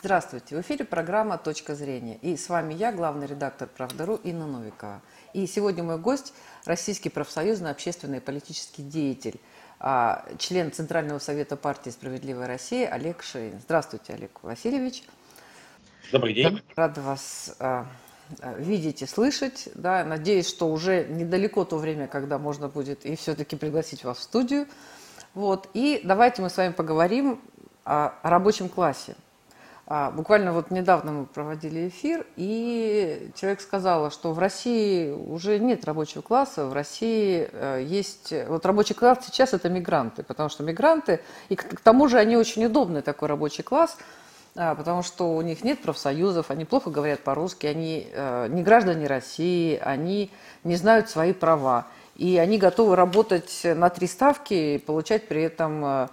Здравствуйте, в эфире программа «Точка зрения». И с вами я, главный редактор «Правдару» Инна Новикова. И сегодня мой гость – российский профсоюзный общественный и политический деятель, а, член Центрального совета партии «Справедливая Россия» Олег Шейн. Здравствуйте, Олег Васильевич. Добрый день. Рада вас а, а, видеть и слышать. Да, надеюсь, что уже недалеко то время, когда можно будет и все-таки пригласить вас в студию. Вот. И давайте мы с вами поговорим о рабочем классе – а, буквально вот недавно мы проводили эфир, и человек сказал, что в России уже нет рабочего класса, в России э, есть... Вот рабочий класс сейчас это мигранты, потому что мигранты, и к, к тому же они очень удобный такой рабочий класс, а, потому что у них нет профсоюзов, они плохо говорят по-русски, они э, не граждане России, они не знают свои права, и они готовы работать на три ставки и получать при этом э,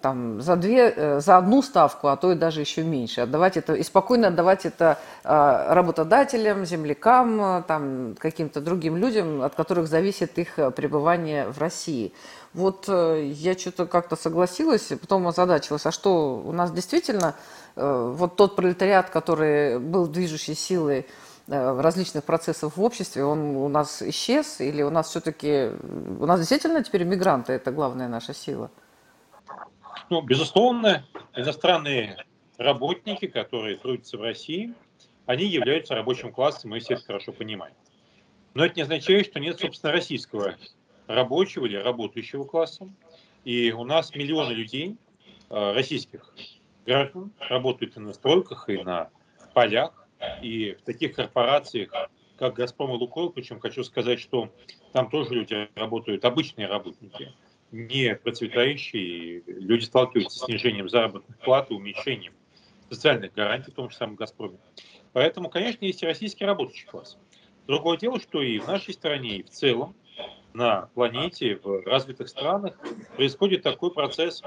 там, за, две, э, за одну ставку, а то и даже еще меньше. Отдавать это, и спокойно отдавать это э, работодателям, землякам, э, там, каким-то другим людям, от которых зависит их пребывание в России. Вот я что-то как-то согласилась, потом озадачилась, а что у нас действительно вот тот пролетариат, который был движущей силой различных процессах в обществе, он у нас исчез, или у нас все-таки, у нас действительно теперь мигранты – это главная наша сила? Ну, безусловно, иностранные работники, которые трудятся в России, они являются рабочим классом, мы все это хорошо понимаем. Но это не означает, что нет, собственно, российского рабочего или работающего класса. И у нас миллионы людей, э, российских граждан, работают и на стройках, и на полях, и в таких корпорациях, как «Газпром» и «Лукойл». Причем хочу сказать, что там тоже люди работают, обычные работники – не процветающие, люди сталкиваются с снижением заработных плат и уменьшением социальных гарантий, в том же самом «Газпроме». Поэтому, конечно, есть и российский рабочий класс. Другое дело, что и в нашей стране, и в целом на планете, в развитых странах происходит такой процесс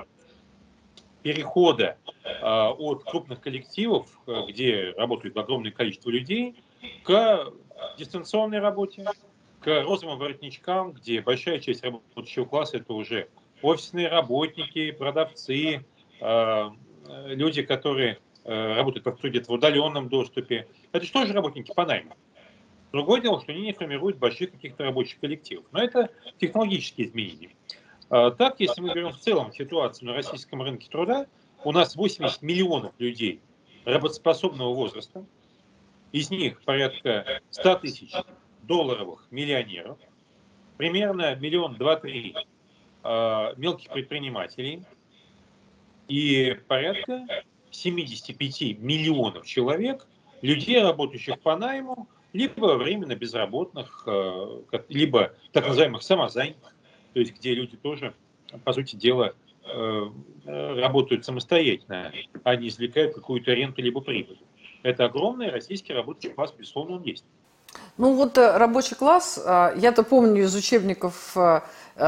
перехода э, от крупных коллективов, где работает огромное количество людей, к дистанционной работе, к розовым воротничкам, где большая часть рабочего класса это уже офисные работники, продавцы, э, люди, которые э, работают, по сути, в удаленном доступе. Это же тоже работники по найму. Другое дело, что они не формируют больших каких-то рабочих коллективов. Но это технологические изменения. А так, если мы берем в целом ситуацию на российском рынке труда, у нас 80 миллионов людей работоспособного возраста, из них порядка 100 тысяч долларовых миллионеров, примерно миллион два-три э, мелких предпринимателей и порядка 75 миллионов человек, людей, работающих по найму, либо временно безработных, э, либо так называемых самозанятых, то есть где люди тоже, по сути дела, э, работают самостоятельно, а не извлекают какую-то ренту либо прибыль. Это огромный российский рабочий класс, безусловно, он есть. Ну вот э, рабочий класс, э, я-то помню из учебников э,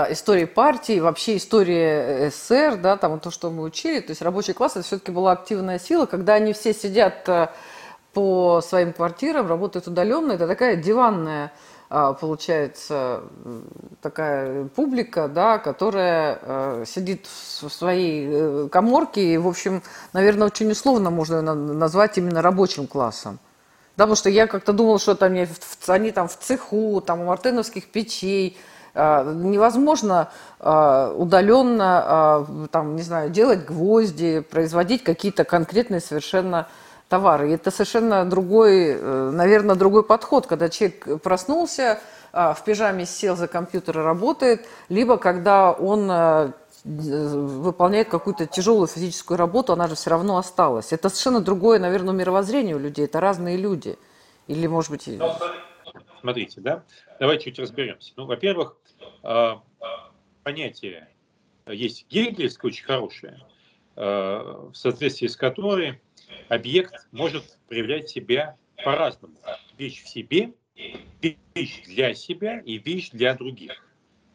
истории партии, вообще истории СССР, да, там то, что мы учили, то есть рабочий класс это все-таки была активная сила, когда они все сидят по своим квартирам, работают удаленно, это такая диванная получается такая публика, да, которая сидит в своей коморке. И, в общем, наверное, очень условно можно назвать именно рабочим классом. Да, потому что я как-то думала, что там они там в цеху, там у мартыновских печей, а, невозможно а, удаленно, а, там, не знаю, делать гвозди, производить какие-то конкретные совершенно товары. И это совершенно другой, э, наверное, другой подход, когда человек проснулся, в пижаме сел за компьютер и работает, либо когда он э, выполняет какую-то тяжелую физическую работу, она же все равно осталась. Это совершенно другое, наверное, мировоззрение у людей, это разные люди. Или, может быть... Смотрите, да, давайте чуть разберемся. Ну, во-первых, а, понятие есть гегельское очень хорошее, а, в соответствии с которой объект может проявлять себя по-разному. Вещь в себе, вещь для себя и вещь для других.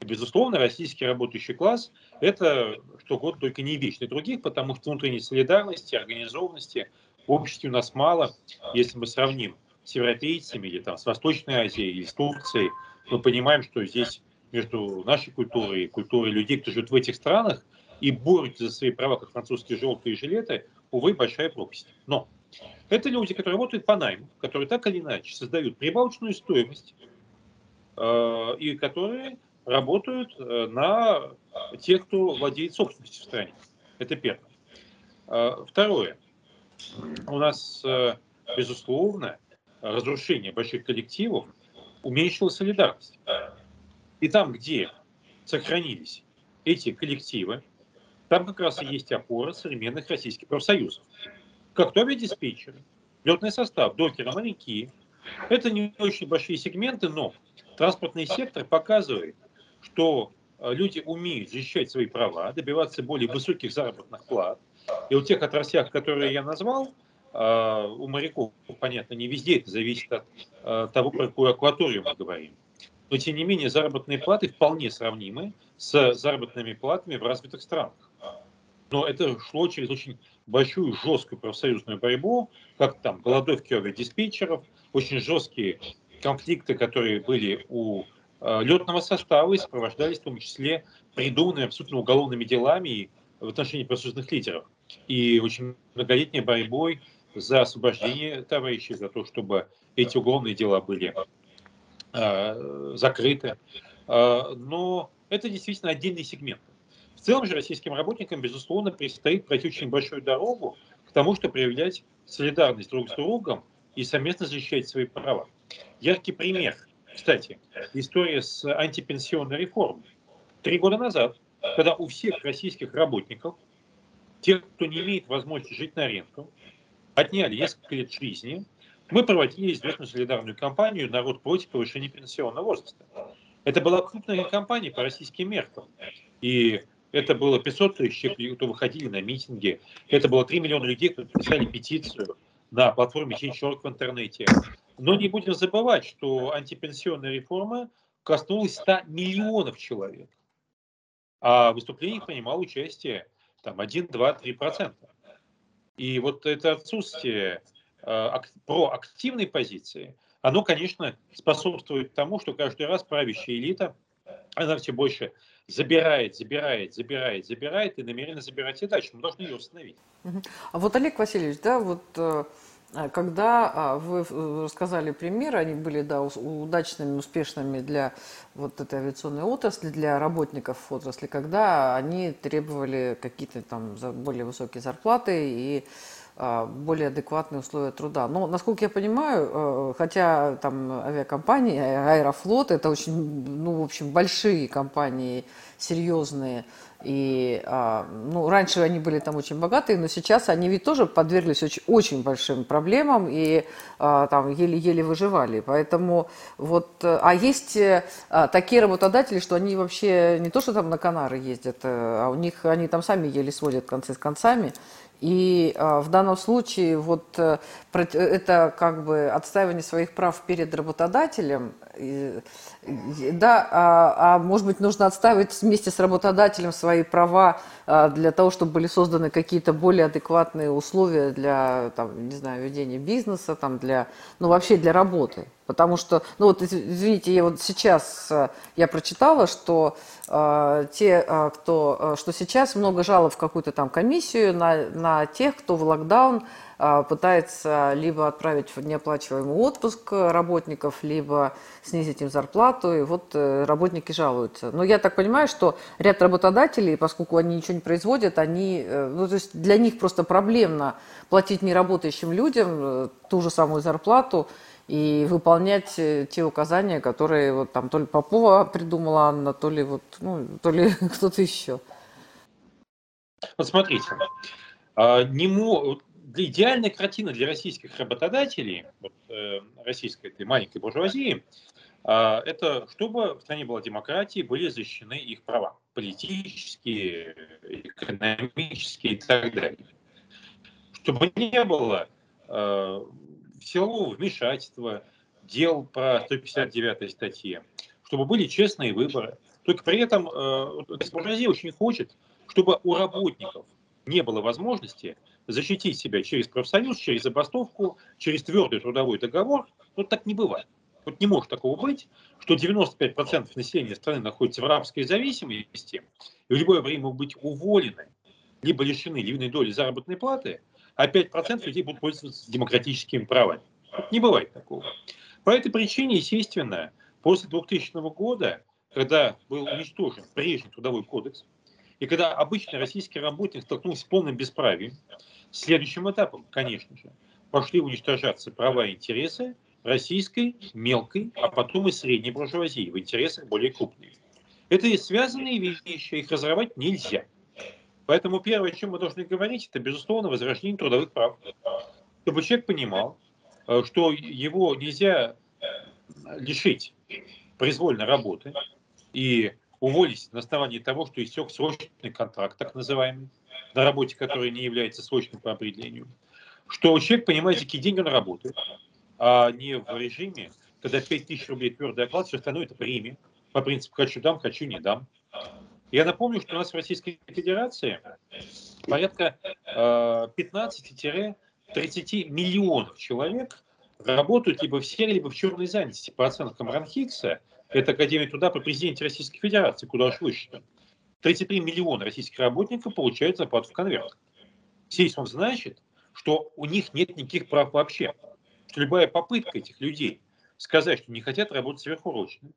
Безусловно, российский работающий класс – это что год только не вечный других, потому что внутренней солидарности, организованности в обществе у нас мало. Если мы сравним с европейцами или там, с Восточной Азией или с Турцией, мы понимаем, что здесь между нашей культурой и культурой людей, кто живет в этих странах и борются за свои права, как французские желтые жилеты, увы, большая пропасть. Но Это люди, которые работают по найму, которые так или иначе создают прибавочную стоимость э, и которые работают э, на тех, кто владеет собственностью в стране. Это первое. Э, второе. У нас, э, безусловно, разрушение больших коллективов уменьшило солидарность. И там, где сохранились эти коллективы, там как раз и есть опора современных российских профсоюзов. Как то авиадиспетчеры, летный состав, докеры, моряки. Это не очень большие сегменты, но транспортный сектор показывает, что э, люди умеют защищать свои права, добиваться более высоких заработных плат. И у тех отраслях, которые я назвал, э, у моряков, понятно, не везде это зависит от э, того, про какую акваторию мы говорим. Но, тем не менее, заработные платы вполне сравнимы с заработными платами в развитых странах. Но это шло через очень большую жесткую профсоюзную борьбу, как там голодовки авиадиспетчеров, очень жесткие конфликты, которые были у летного состава и сопровождались в том числе придуманными абсолютно уголовными делами в отношении профсоюзных лидеров. И очень многолетней борьбой за освобождение товарищей, за то, чтобы эти уголовные дела были э, закрыты. Э, но это действительно отдельный сегмент. В целом же российским работникам, безусловно, предстоит пройти очень большую дорогу к тому, чтобы проявлять солидарность друг с другом и совместно защищать свои права. Яркий пример, кстати, история с антипенсионной реформой. Три года назад, когда у всех российских работников, тех, кто не имеет возможности жить на ренту, отняли несколько лет жизни, мы проводили известную солидарную кампанию «Народ против повышения пенсионного возраста». Это была крупная кампания по российским меркам. И это было 500 тысяч человек, кто выходили на митинги. Это было 3 миллиона людей, кто писали петицию на платформе Change.org в интернете. Но не будем забывать, что антипенсионная реформа коснулась 100 миллионов человек. А в выступлениях принимал участие там 1, 2, 3 процента. И вот это отсутствие э, проактивной позиции, оно, конечно, способствует тому, что каждый раз правящая элита, она все больше забирает, забирает, забирает, забирает и намеренно забирать и дальше. Мы должны ее остановить. А вот, Олег Васильевич, да, вот э, когда а, вы рассказали примеры, они были да, удачными, успешными для вот этой авиационной отрасли, для работников отрасли, когда они требовали какие-то там более высокие зарплаты и а, более адекватные условия труда. Но, насколько я понимаю, э, хотя там авиакомпании, Аэрофлот, это очень, ну, в общем, большие компании, серьезные, и, а, ну, раньше они были там очень богатые, но сейчас они ведь тоже подверглись очень, очень большим проблемам и а, там еле-еле выживали. Поэтому вот, а есть а, такие работодатели, что они вообще не то, что там на Канары ездят, а у них они там сами еле сводят концы с концами. И э, в данном случае вот э, это как бы отстаивание своих прав перед работодателем, да, а, а может быть нужно отстаивать вместе с работодателем свои права э, для того, чтобы были созданы какие-то более адекватные условия для, там, не знаю, ведения бизнеса, там, для, ну вообще для работы. Потому что, ну вот, извините, я вот сейчас э, я прочитала, что э, те, э, кто, э, что сейчас много жалоб в какую-то там комиссию на, на тех, кто в локдаун пытается либо отправить в неоплачиваемый отпуск работников, либо снизить им зарплату, и вот э, работники жалуются. Но я так понимаю, что ряд работодателей, поскольку они ничего не производят, они, э, ну, то есть для них просто проблемно платить неработающим людям э, ту же самую зарплату, и выполнять э, те указания, которые вот там то ли Попова придумала Анна, то ли вот, ну, то ли кто-то еще. Вот смотрите, а, не идеальная картина для российских работодателей, вот, э, российской этой маленькой буржуазии, а, это чтобы в стране была демократия, были защищены их права, политические, экономические и так далее. Чтобы не было э, силового вмешательства, дел по 159 статье, чтобы были честные выборы. Только при этом э, буржуазия очень хочет, чтобы у работников не было возможности защитить себя через профсоюз, через забастовку, через твердый трудовой договор. Но так не бывает. Вот не может такого быть, что 95% населения страны находится в рабской зависимости, и в любое время могут быть уволены, либо лишены львиной доли заработной платы, а 5% людей будут пользоваться демократическими правами. Не бывает такого. По этой причине, естественно, после 2000 года, когда был уничтожен прежний трудовой кодекс, и когда обычный российский работник столкнулся с полным бесправием, следующим этапом, конечно же, пошли уничтожаться права и интересы российской, мелкой, а потом и средней буржуазии в интересах более крупных. Это связанные вещи, их разорвать нельзя. Поэтому первое, о чем мы должны говорить, это, безусловно, возрождение трудовых прав. Чтобы человек понимал, э, что его нельзя лишить произвольной работы и уволить на основании того, что истек срочный контракт, так называемый, на работе, который не является срочным по определению. Что человек понимает, за какие деньги он работает, а не в режиме, когда 5000 рублей твердый оклад, все остальное это премия. По принципу хочу дам, хочу не дам. Я напомню, что у нас в Российской Федерации порядка э, 15-30 миллионов человек работают либо в серой, либо в черной занятости. По оценкам Ранхикса, это Академия труда при президенте Российской Федерации, куда уж выше. 33 миллиона российских работников получают зарплату в конвертах. Здесь он значит, что у них нет никаких прав вообще. Что любая попытка этих людей сказать, что не хотят работать сверхурочно,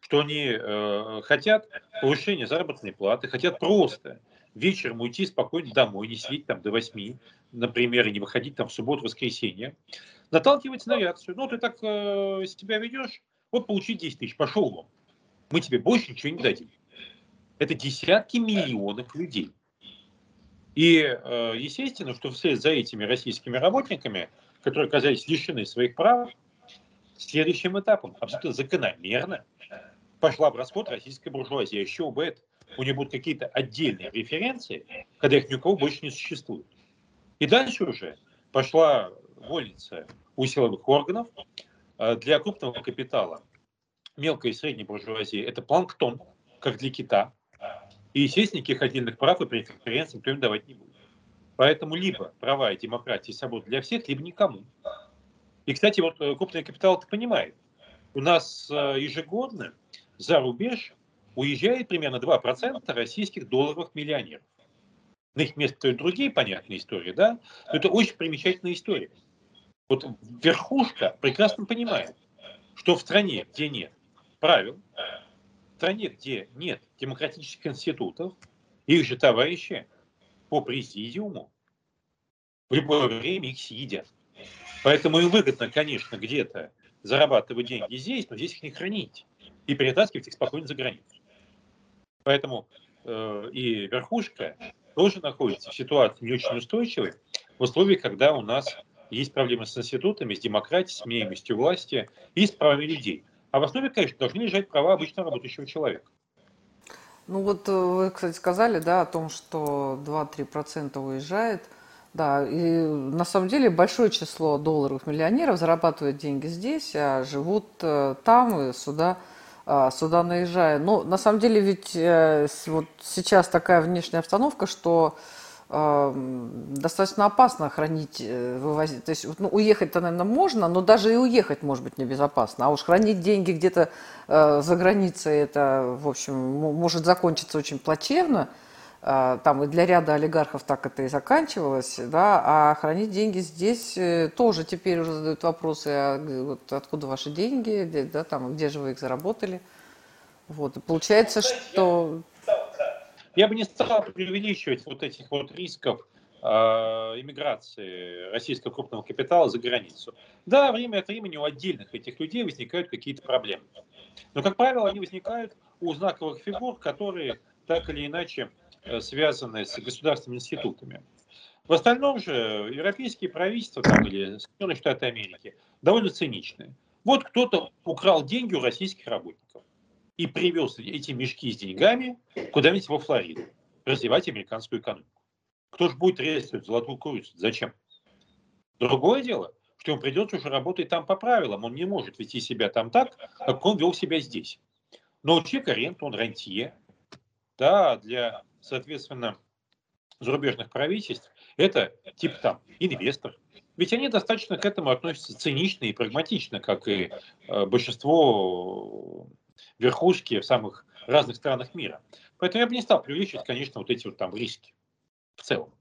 что они э, хотят повышения заработной платы, хотят просто вечером уйти спокойно домой, не сидеть там до 8, например, и не выходить там в субботу-воскресенье, наталкивается на реакцию. Ну, ты так э, себя ведешь, вот получи 10 тысяч, пошел вон. Мы тебе больше ничего не дадим. Это десятки миллионов людей. И э, естественно, что вслед за этими российскими работниками, которые оказались лишены своих прав, следующим этапом, абсолютно закономерно, пошла в расход российская буржуазия. Еще бы это, у нее будут какие-то отдельные референции, когда их ни у кого больше не существует. И дальше уже пошла вольница у силовых органов для крупного капитала. Мелкая и средняя буржуазия – это планктон, как для кита. И, естественно, никаких отдельных прав и преференций им давать не будет. Поэтому либо права и демократия и свобода для всех, либо никому. И, кстати, вот э, крупный капитал это понимает. У нас э, ежегодно за рубеж уезжает примерно 2% российских долларовых миллионеров. На их место другие понятные истории, да? Но это очень примечательная история. Вот верхушка прекрасно понимает, что в стране, где нет правил, в стране, где нет демократических институтов, их же товарищи по президиуму в любое время их съедят. Поэтому им выгодно, конечно, где-то зарабатывать деньги здесь, но здесь их не хранить и перетаскивать их спокойно за границу. Поэтому э, и верхушка тоже находится в ситуации не очень устойчивой в условиях, когда у нас есть проблемы с институтами, с демократией, с меняемостью власти и с правами людей. А в основе, конечно, должны лежать права обычно работающего человека. Ну вот э, вы, кстати, сказали, да, о том, что 2-3% уезжает – да, и на самом деле большое число долларовых миллионеров зарабатывают деньги здесь, а живут э, там и сюда, э, сюда наезжая. Но на самом деле ведь э, вот сейчас такая внешняя обстановка, что достаточно опасно хранить, э, вывозить. То есть ну, уехать-то, наверное, можно, но даже и уехать может быть небезопасно. А уж хранить деньги где-то э, за границей, это, в общем, может закончиться очень плачевно. А, там и для ряда олигархов так это и заканчивалось, да, а хранить деньги здесь э, тоже теперь уже задают вопросы, а вот откуда ваши деньги, где, да, там, где же вы их заработали. Вот, и получается, что... Я бы не стал преувеличивать вот этих вот рисков э, иммиграции российского крупного капитала за границу. Да, время от времени у отдельных этих людей возникают какие-то проблемы. Но, как правило, они возникают у знаковых фигур, которые так или иначе Э, связанные с государственными институтами. В остальном же европейские правительства там, или Соединенные Штаты Америки довольно циничные. Вот кто-то украл деньги у российских работников и привез эти мешки с деньгами куда-нибудь во Флориду, развивать американскую экономику. Кто же будет резать золотую курицу? Зачем? Другое дело, что он придется уже работать там по правилам. Он не может вести себя там так, как он вел себя здесь. Но у человека он рантье. Да, для соответственно, зарубежных правительств, это типа там инвестор. Ведь они достаточно к этому относятся цинично и прагматично, как и э, большинство верхушки в самых разных странах мира. Поэтому я бы не стал преувеличивать, конечно, вот эти вот там риски в целом.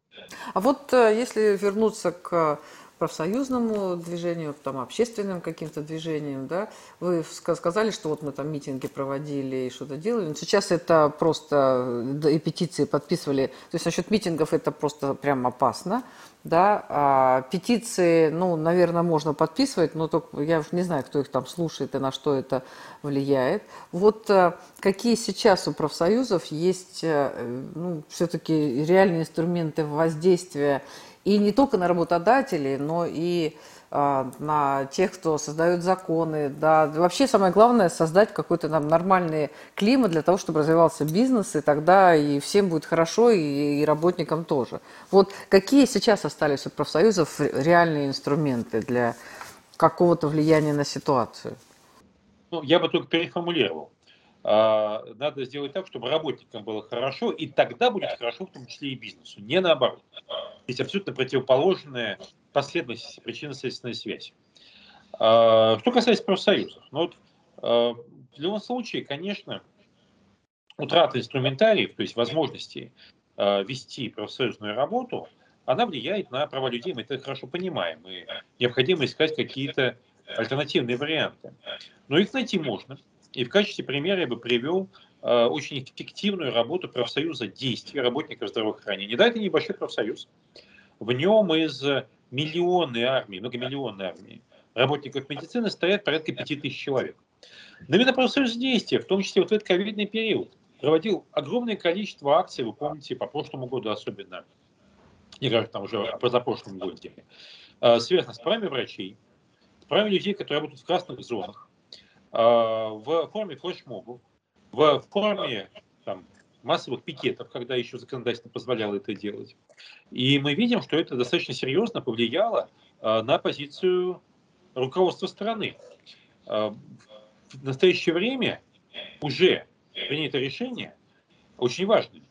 А вот э, если вернуться к профсоюзному движению, там, общественным каким-то движением, да, вы сказали, что вот мы там митинги проводили и что-то делали, но сейчас это просто и петиции подписывали, то есть насчет митингов это просто прям опасно, да, а петиции, ну, наверное, можно подписывать, но только я уж не знаю, кто их там слушает и на что это влияет. Вот э, какие сейчас у профсоюзов есть, э, ну, все-таки реальные инструменты воздействия и не только на работодателей, но и а, на тех, кто создает законы. Да. Вообще самое главное создать какой-то там нормальный климат для того, чтобы развивался бизнес, и тогда и всем будет хорошо, и, и работникам тоже. Вот какие сейчас остались у профсоюзов реальные инструменты для какого-то влияния на ситуацию? Ну, я бы только переформулировал. А, надо сделать так, чтобы работникам было хорошо, и тогда будет хорошо, в том числе и бизнесу, не наоборот. Есть абсолютно противоположная последовательность, причинно-следственная связь. А, что касается профсоюзов, ну вот, а, в любом случае, конечно, утрата инструментариев, то есть возможности вести профсоюзную работу, она влияет на права людей, мы это хорошо понимаем, и необходимо искать какие-то альтернативные варианты. Но их найти можно. И в качестве примера я бы привел э, очень эффективную работу профсоюза действий работников здравоохранения. Да, это небольшой профсоюз. В нем из миллионной армии, многомиллионной армии работников медицины стоят порядка пяти тысяч человек. Но именно профсоюз действия, в том числе вот в этот ковидный период, проводил огромное количество акций, вы помните, по прошлому году особенно, не говорю там уже о позапрошлом годе, э, связано с правами врачей, с правами людей, которые работают в красных зонах, в форме флешмобов, в форме там, массовых пикетов, когда еще законодательство позволяло это делать. И мы видим, что это достаточно серьезно повлияло а, на позицию руководства страны. А, в настоящее время уже принято решение, очень важное,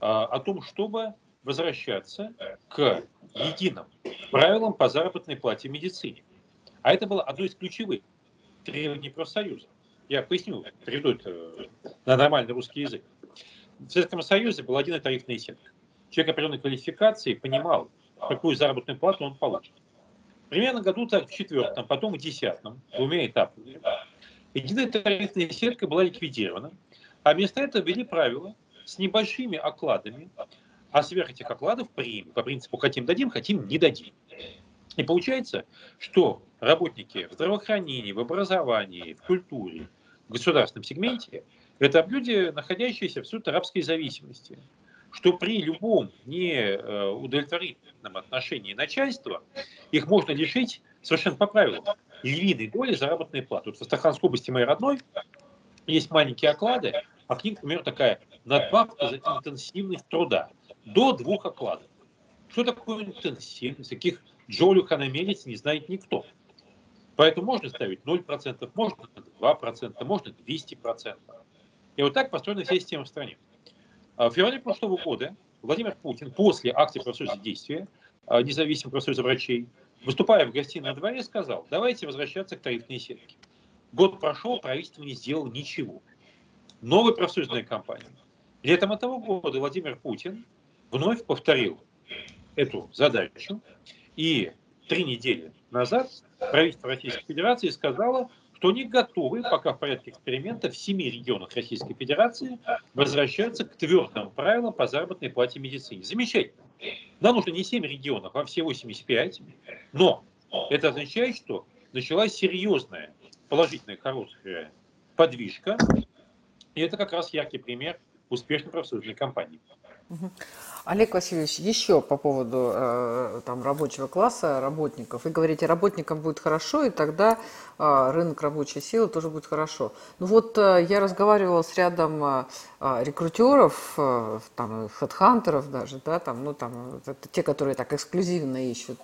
о том, чтобы возвращаться к единым правилам по заработной плате в медицине. А это было одно из ключевых требований профсоюза. Я поясню, переведу это на нормальный русский язык. В Советском Союзе была один тарифная сетка. Человек определенной квалификации понимал, какую заработную плату он получит. Примерно году так в четвертом, потом в десятом, двумя этапами. Единая тарифная сетка была ликвидирована, а вместо этого ввели правила с небольшими окладами, а сверх этих окладов премии. По принципу хотим дадим, хотим не дадим. И получается, что работники в здравоохранении, в образовании, в культуре, в государственном сегменте – это люди, находящиеся в абсолютно рабской зависимости, что при любом неудовлетворительном отношении начальства их можно лишить совершенно по правилам львиной доли заработной платы. Вот в Астраханской области моей родной есть маленькие оклады, а к ним, например, такая надбавка за интенсивность труда до двух окладов. Что такое интенсивность? Каких Джолю Ханамелец не знает никто. Поэтому можно ставить 0%, можно 2%, можно 200%. И вот так построена вся система в стране. А в феврале прошлого года Владимир Путин после акции профсоюза действия, а, независимого профсоюза врачей, выступая в гостиной дворе, сказал, давайте возвращаться к тарифной сетке. Год прошел, правительство не сделало ничего. Новая профсоюзная кампания. Летом этого года Владимир Путин вновь повторил эту задачу и три недели назад правительство Российской Федерации сказало, что они готовы, пока в порядке эксперимента, в семи регионах Российской Федерации возвращаться к твердым правилам по заработной плате медицине. Замечательно. Нам нужно не 7 регионов, а все 85. Но это означает, что началась серьезная, положительная, хорошая подвижка. И это как раз яркий пример успешной профсоюзной кампании. Олег Васильевич, еще по поводу э, там, рабочего класса, работников. Вы говорите, работникам будет хорошо, и тогда рынок рабочей силы тоже будет хорошо. Ну вот э, я разговаривала с рядом э, э рекрутеров, э, там, хедхантеров даже, да, там, ну, там, это те, которые так эксклюзивно ищут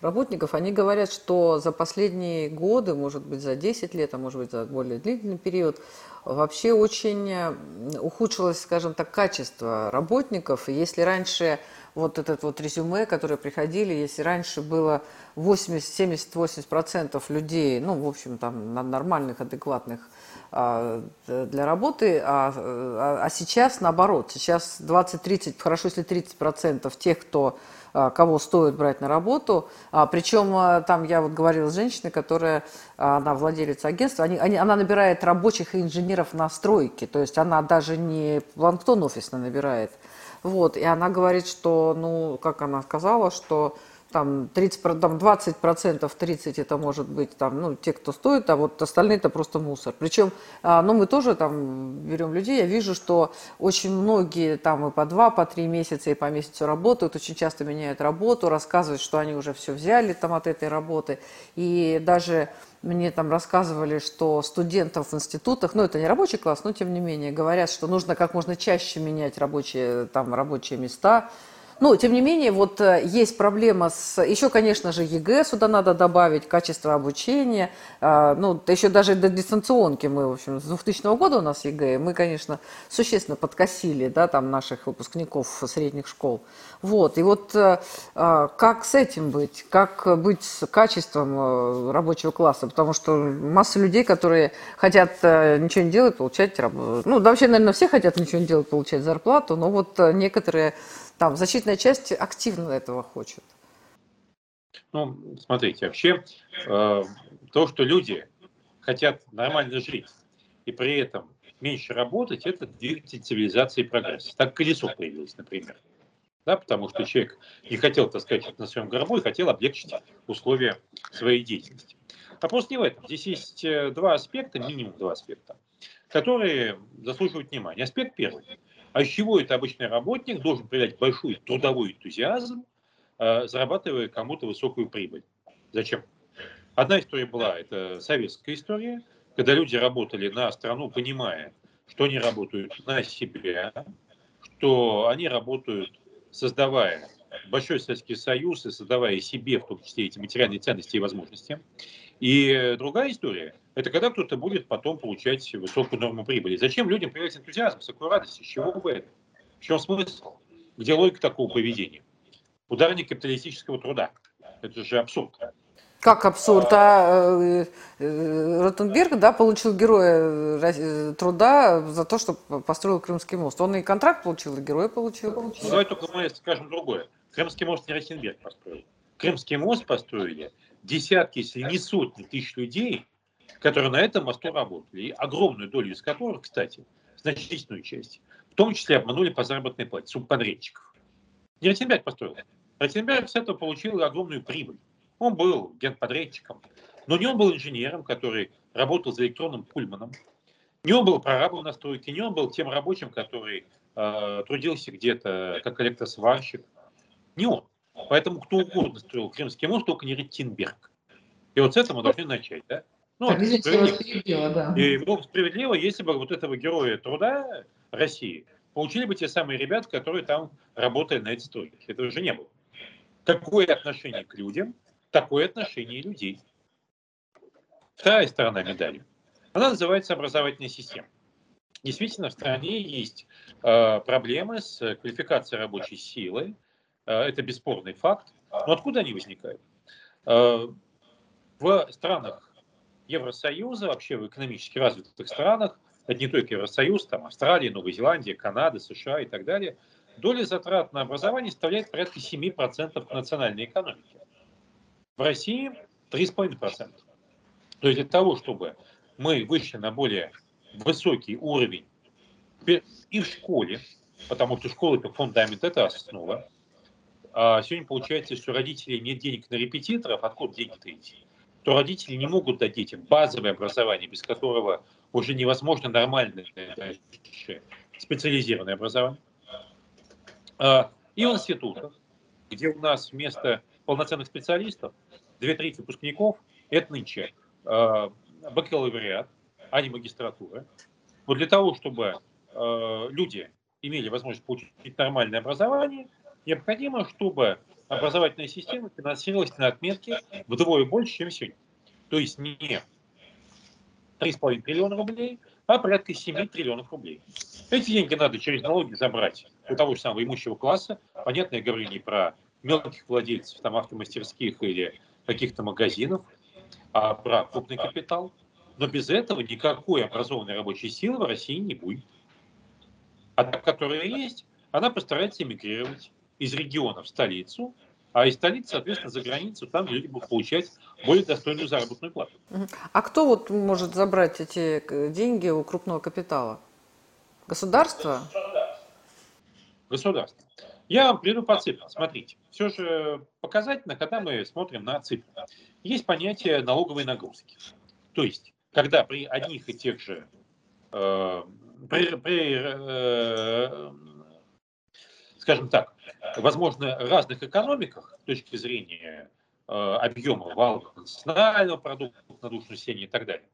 работников, они говорят, что за последние годы, может быть, за 10 лет, а может быть, за более длительный период, вообще очень ухудшилось, скажем так, качество работников. И если раньше вот этот вот резюме, которые приходили, если раньше было 80-70-80% людей, ну, в общем, там, нормальных, адекватных а, для работы, а, а, а сейчас наоборот, сейчас 20-30, хорошо, если 30% тех, кто а, кого стоит брать на работу. А, причем там я вот говорила с женщиной, которая, она владелец агентства, они, они, она набирает рабочих и инженеров на стройке, то есть она даже не планктон офисно набирает. Вот, и она говорит, что, ну, как она сказала, что там 30, там 20 процентов, 30 это может быть там, ну, те, кто стоит, а вот остальные это просто мусор. Причем, а, ну, мы тоже там берем людей, я вижу, что очень многие там и по два, по три месяца, и по месяцу работают, очень часто меняют работу, рассказывают, что они уже все взяли там от этой работы, и даже мне там рассказывали, что студентов в институтах, ну это не рабочий класс, но тем не менее, говорят, что нужно как можно чаще менять рабочие, там, рабочие места, ну, тем не менее, вот э, есть проблема с... Еще, конечно же, ЕГЭ сюда надо добавить, качество обучения. А, ну, еще даже до дистанционки мы, в общем, с 2000 года у нас ЕГЭ. Мы, конечно, существенно подкосили, да, там наших выпускников средних школ. Вот, и вот э, а, как с этим быть? Как быть с качеством э, рабочего класса? Потому что масса людей, которые хотят ничего не делать, получать. Ну, да, вообще, наверное, все хотят ничего не делать, получать зарплату, но вот некоторые там значительная часть активно этого хочет. Ну, смотрите, вообще э, то, что люди хотят нормально жить и при этом меньше работать, это двигатель цивилизации и прогресса. Так колесо появилось, например. Да, потому что человек не хотел, так сказать, на своем горбу и хотел облегчить условия своей деятельности. Вопрос не в этом. Здесь есть э, два аспекта, минимум два аспекта, которые заслуживают внимания. Аспект первый – а из чего это обычный работник должен проявлять большой трудовой энтузиазм, э, зарабатывая кому-то высокую прибыль? Зачем? Одна история была, это советская история, когда люди работали на страну, понимая, что они работают на себя, что они работают, создавая большой Советский Союз и создавая себе, в том числе, эти материальные ценности и возможности. И другая история – это когда кто-то будет потом получать высокую норму прибыли. Зачем людям проявлять энтузиазм, высокую радость? С чего бы это? В чем смысл? Где логика такого поведения? Ударник капиталистического труда. Это же абсурд. Как абсурд? А э, э, Ротенберг да, получил героя э, труда за то, что построил Крымский мост. Он и контракт получил, и героя получил. получил. Давай только мы скажем другое. Крымский мост не Ротенберг построил. Крымский мост построили десятки, если не сотни тысяч людей, которые на этом мосту работали. И огромную долю из которых, кстати, значительную часть, в том числе обманули по заработной плате субподрядчиков. Не Ротенберг построил. Ротенберг с этого получил огромную прибыль. Он был генподрядчиком, но не он был инженером, который работал за электронным пульманом, не он был прорабом на стройке, не он был тем рабочим, который э, трудился где-то как электросварщик. Не он. Поэтому кто угодно строил Крымский мост, только не Реттенберг. И вот с этого мы должны начать, да? Ну, справедливо. справедливо, да. И было бы справедливо, если бы вот этого героя труда России получили бы те самые ребята, которые там работали на этой стройке. Этого же не было. Какое отношение к людям, такое отношение людей. Вторая сторона медали. Она называется образовательная система. Действительно, в стране есть э, проблемы с квалификацией рабочей силы, это бесспорный факт. Но откуда они возникают? Э, в странах Евросоюза, вообще в экономически развитых странах, это не только Евросоюз, там Австралия, Новая Зеландия, Канада, США и так далее, доля затрат на образование составляет порядка 7% национальной экономики. В России 3,5%. То есть для того, чтобы мы вышли на более высокий уровень и в школе, потому что школа это фундамент, это основа, а сегодня получается, что родителей нет денег на репетиторов, откуда деньги-то идти? То родители не могут дать детям базовое образование, без которого уже невозможно нормальное специализированное образование. А, и в институтах, где у нас вместо полноценных специалистов две трети выпускников – это нынче а, бакалавриат, а не магистратура. Вот для того, чтобы люди имели возможность получить нормальное образование – необходимо, чтобы образовательная система финансировалась на отметке вдвое больше, чем сегодня. То есть не 3,5 триллиона рублей, а порядка 7 триллионов рублей. Эти деньги надо через налоги забрать у того же самого имущего класса. Понятно, я говорю не про мелких владельцев там, автомастерских или каких-то магазинов, а про крупный капитал. Но без этого никакой образованной рабочей силы в России не будет. А та, которая есть, она постарается эмигрировать из региона в столицу, а из столицы, соответственно, за границу, там люди будут получать более достойную заработную плату. А кто вот может забрать эти деньги у крупного капитала? Государство? Государство. Я вам приду по цифрам. Смотрите, все же показательно, когда мы смотрим на цифры. Есть понятие налоговой нагрузки. То есть, когда при одних и тех же, э, при, при э, скажем так, возможно, разных экономиках с точки зрения э, объема валового национального продукта на душу населения и так далее,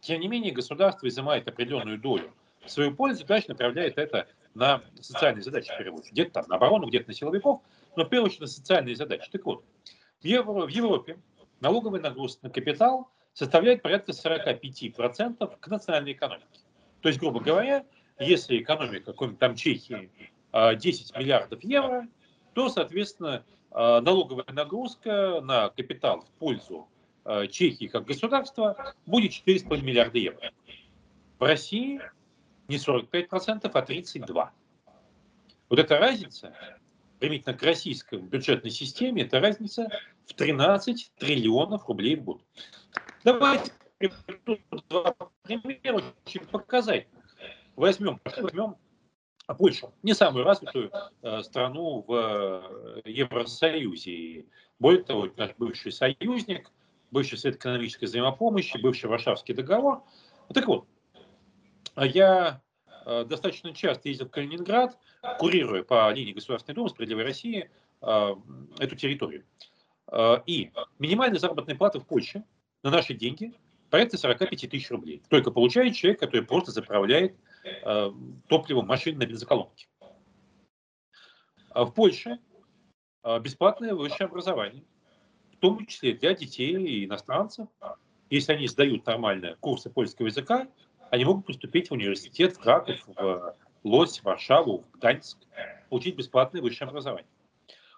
тем не менее государство изымает определенную долю в свою пользу, дальше направляет это на социальные задачи в. Где-то там на оборону, где-то на силовиков, но в на социальные задачи. Так вот, в, Евро, в Европе налоговая нагрузка на капитал составляет порядка 45% к национальной экономике. То есть, грубо говоря, если экономика какой-нибудь там Чехии 10 а, миллиардов евро, то, соответственно, а, налоговая нагрузка на капитал в пользу а, Чехии как государства будет 4,5 миллиарда евро. В России не 45%, а 32%. Вот эта разница, применительно к российской бюджетной системе, это разница в 13 триллионов рублей в год. Давайте два примера очень показать. Возьмем, возьмем Польшу, не самую развитую э, страну в э, Евросоюзе. более того, наш бывший союзник, бывший Совет экономической взаимопомощи, бывший Варшавский договор. Так вот, я э, достаточно часто ездил в Калининград, курируя по линии Государственной Думы «Справедливой России» эту территорию. И минимальная заработная плата в Польше на наши деньги порядка 45 тысяч рублей. Только получает человек, который просто заправляет Э, топливом машин на бензоколонке. А в Польше э, бесплатное высшее образование, в том числе для детей и иностранцев. Если они сдают нормально курсы польского языка, они могут поступить в университет в Краков, в Лось, в Варшаву, в Гданьск, получить бесплатное высшее образование.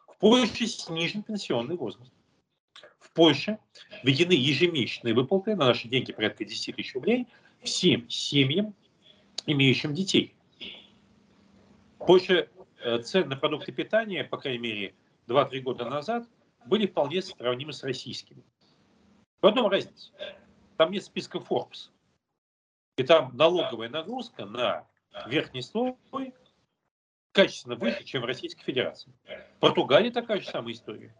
В Польше снижен пенсионный возраст. В Польше введены ежемесячные выплаты на наши деньги порядка 10 тысяч рублей всем семьям имеющим детей. Позже э, цены на продукты питания, по крайней мере, 2-3 года назад, были вполне сравнимы с российскими. В одном разница. Там нет списка Forbes. И там налоговая нагрузка на верхний слой качественно выше, чем в Российской Федерации. В Португалии такая же самая история.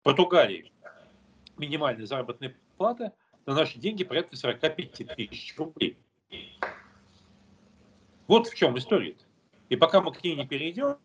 В Португалии минимальная заработная плата на наши деньги порядка 45 тысяч рублей. Вот в чем история. -то. И пока мы к ней не перейдем,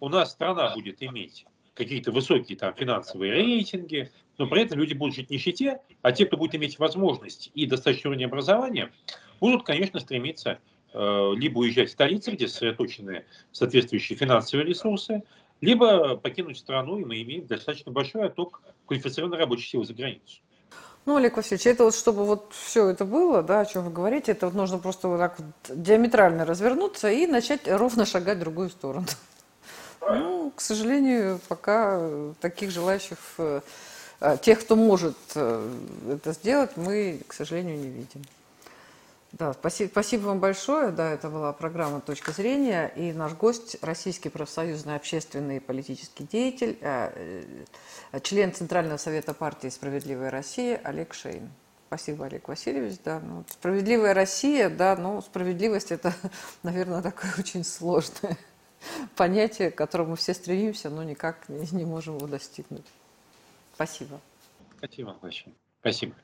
у нас страна будет иметь какие-то высокие там финансовые рейтинги, но при этом люди будут жить в нищете, а те, кто будет иметь возможность и достаточный уровень образования, будут, конечно, стремиться э, либо уезжать в столицы, где сосредоточены соответствующие финансовые ресурсы, либо покинуть страну, и мы имеем достаточно большой отток квалифицированной рабочей силы за границу. Ну, Олег Васильевич, это вот, чтобы вот все это было, да, о чем вы говорите, это вот нужно просто вот так вот диаметрально развернуться и начать ровно шагать в другую сторону. Ну, к сожалению, пока таких желающих, э, тех, кто может э, это сделать, мы, к сожалению, не видим. Да, спасибо, спасибо вам большое. Да, это была программа «Точка зрения». И наш гость – российский профсоюзный общественный и политический деятель, э, э, член Центрального совета партии «Справедливая Россия» Олег Шейн. Спасибо, Олег Васильевич. Да, ну, справедливая Россия, да, ну, справедливость – это, наверное, такое очень сложное понятие, к которому все стремимся, но никак не, не можем его достигнуть. Спасибо. Спасибо большое. Спасибо.